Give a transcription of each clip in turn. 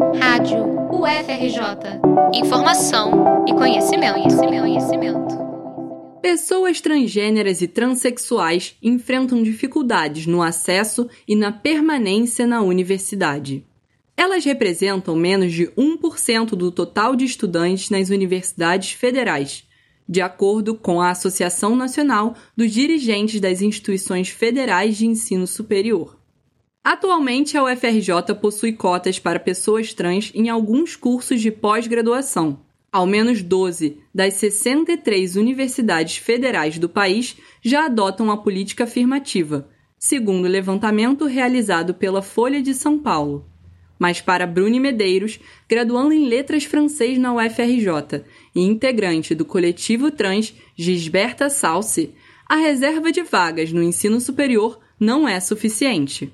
Rádio UFRJ. Informação e conhecimento, conhecimento, conhecimento. Pessoas transgêneras e transexuais enfrentam dificuldades no acesso e na permanência na universidade. Elas representam menos de 1% do total de estudantes nas universidades federais, de acordo com a Associação Nacional dos Dirigentes das Instituições Federais de Ensino Superior. Atualmente, a UFRJ possui cotas para pessoas trans em alguns cursos de pós-graduação. Ao menos 12 das 63 universidades federais do país já adotam a política afirmativa, segundo o levantamento realizado pela Folha de São Paulo mas para Bruni Medeiros, graduando em Letras Francês na UFRJ e integrante do coletivo trans Gisberta Salsi, a reserva de vagas no ensino superior não é suficiente.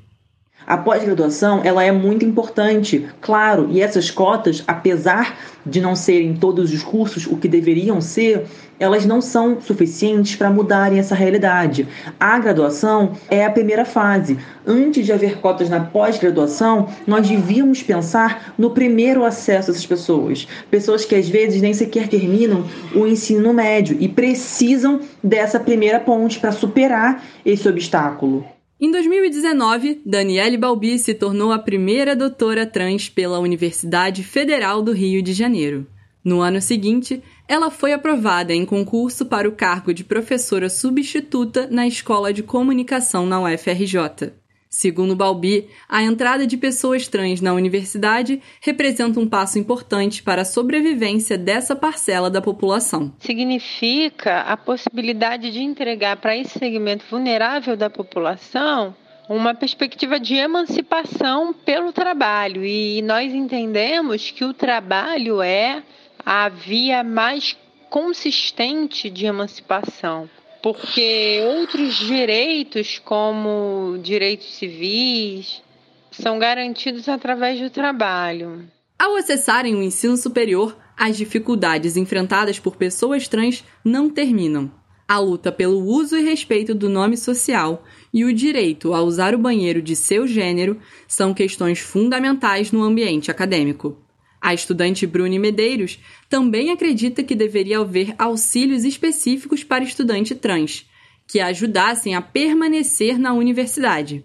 A pós-graduação ela é muito importante, claro, e essas cotas, apesar de não serem todos os cursos o que deveriam ser, elas não são suficientes para mudarem essa realidade. A graduação é a primeira fase. Antes de haver cotas na pós-graduação, nós devíamos pensar no primeiro acesso dessas pessoas. Pessoas que às vezes nem sequer terminam o ensino médio e precisam dessa primeira ponte para superar esse obstáculo. Em 2019, Daniele Balbi se tornou a primeira doutora trans pela Universidade Federal do Rio de Janeiro. No ano seguinte, ela foi aprovada em concurso para o cargo de professora substituta na Escola de Comunicação na UFRJ. Segundo Balbi, a entrada de pessoas trans na universidade representa um passo importante para a sobrevivência dessa parcela da população. Significa a possibilidade de entregar para esse segmento vulnerável da população uma perspectiva de emancipação pelo trabalho. E nós entendemos que o trabalho é a via mais consistente de emancipação porque outros direitos, como direitos civis, são garantidos através do trabalho. Ao acessarem o ensino superior, as dificuldades enfrentadas por pessoas trans não terminam. A luta pelo uso e respeito do nome social e o direito a usar o banheiro de seu gênero são questões fundamentais no ambiente acadêmico. A estudante Bruni Medeiros também acredita que deveria haver auxílios específicos para estudante trans, que ajudassem a permanecer na universidade.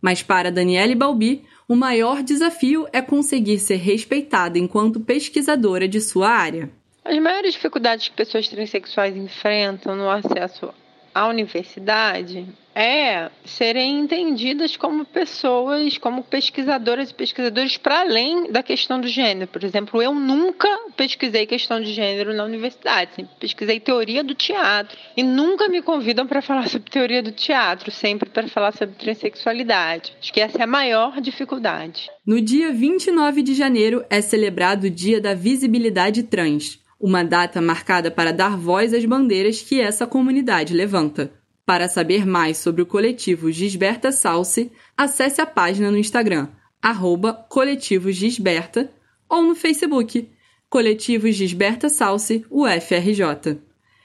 Mas para Daniele Balbi, o maior desafio é conseguir ser respeitada enquanto pesquisadora de sua área. As maiores dificuldades que pessoas transexuais enfrentam no acesso à universidade é serem entendidas como pessoas, como pesquisadoras e pesquisadores para além da questão do gênero. Por exemplo, eu nunca pesquisei questão de gênero na universidade, sempre pesquisei teoria do teatro e nunca me convidam para falar sobre teoria do teatro, sempre para falar sobre transexualidade. Acho que essa é a maior dificuldade. No dia 29 de janeiro é celebrado o Dia da Visibilidade Trans, uma data marcada para dar voz às bandeiras que essa comunidade levanta. Para saber mais sobre o coletivo Gisberta Salsi, acesse a página no Instagram, arroba Coletivo Gisberta, ou no Facebook, Coletivo Gisberta Salsi, UFRJ.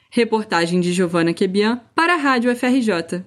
Reportagem de Giovana Quebian para a Rádio UFRJ.